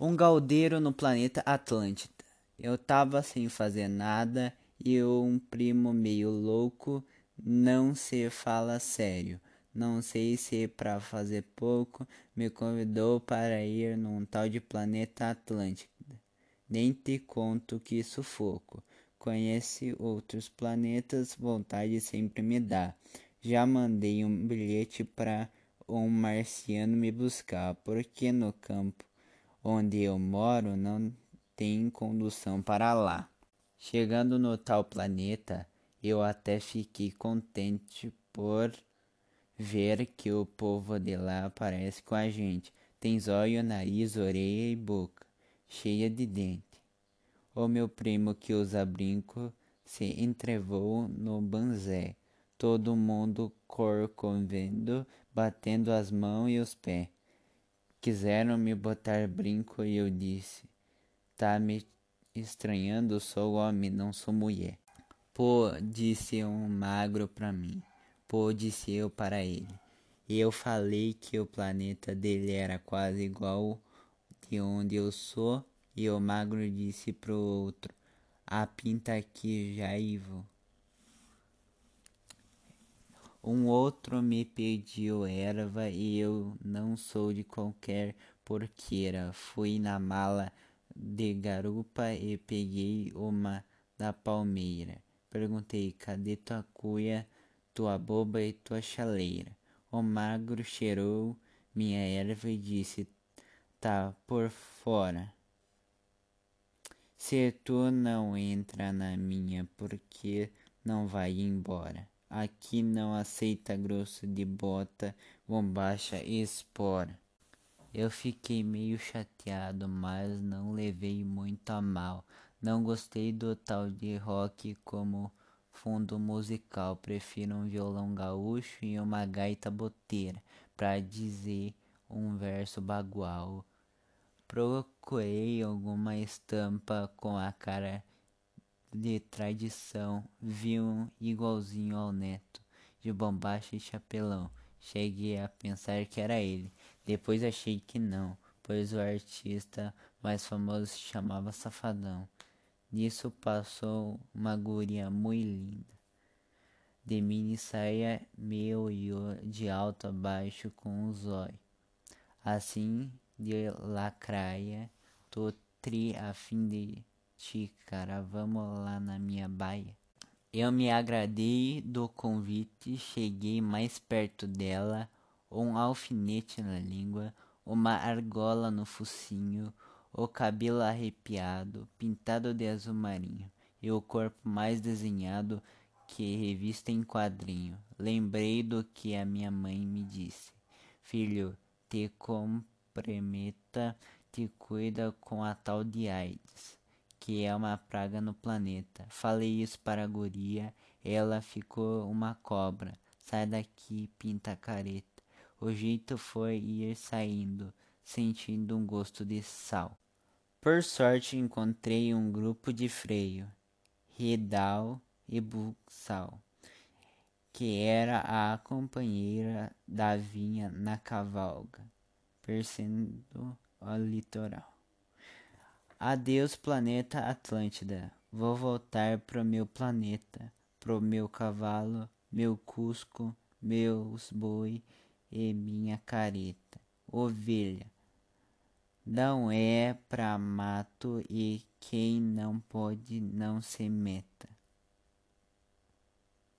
Um galdeiro no planeta Atlântida. Eu tava sem fazer nada e um primo meio louco não se fala sério. Não sei se é para fazer pouco, me convidou para ir num tal de planeta Atlântida. Nem te conto que sufoco. Conhece outros planetas, vontade sempre me dá. Já mandei um bilhete para um marciano me buscar, porque no campo onde eu moro não tem condução para lá. Chegando no tal planeta, eu até fiquei contente por ver que o povo de lá parece com a gente. Tem zóio, nariz, orelha e boca, cheia de dente. O meu primo que usa brinco se entrevou no banzé. Todo mundo corcovendo, batendo as mãos e os pés. Quiseram me botar brinco e eu disse: Tá me estranhando, sou homem, não sou mulher. Pô, disse um magro para mim. Pô, disse eu para ele. E eu falei que o planeta dele era quase igual de onde eu sou, e o magro disse pro outro: A pinta aqui, Jaivo. Um outro me pediu erva e eu não sou de qualquer porqueira. Fui na mala de garupa e peguei uma da palmeira. Perguntei: cadê tua cuia, tua boba e tua chaleira? O magro cheirou minha erva e disse: tá por fora. Se tu não entra na minha, porque não vai embora? Aqui não aceita grosso de bota, bombacha e espora. Eu fiquei meio chateado, mas não levei muito a mal. Não gostei do tal de rock como fundo musical. Prefiro um violão gaúcho e uma gaita boteira para dizer um verso bagual. Procurei alguma estampa com a cara de tradição, vi um igualzinho ao neto, de bombacha e chapelão. Cheguei a pensar que era ele, depois achei que não, pois o artista mais famoso se chamava Safadão. Nisso passou uma guria muito linda, de mini saia meio de alto a baixo com um zóio, assim de lacraia, tô tri a fim de cara, vamos lá na minha baia. Eu me agradei do convite, cheguei mais perto dela, um alfinete na língua, uma argola no focinho, o cabelo arrepiado, pintado de azul marinho, e o corpo mais desenhado que revista em quadrinho. Lembrei do que a minha mãe me disse: Filho, te comprometa, te cuida com a tal de AIDS que é uma praga no planeta. Falei isso para a guria, ela ficou uma cobra. Sai daqui, pinta careta. O jeito foi ir saindo, sentindo um gosto de sal. Por sorte encontrei um grupo de freio, Redal e Buxal, que era a companheira da vinha na cavalga, percendo o litoral. Adeus, planeta Atlântida. Vou voltar pro meu planeta, pro meu cavalo, meu cusco, meus boi e minha careta. Ovelha. Não é pra mato e quem não pode não se meta.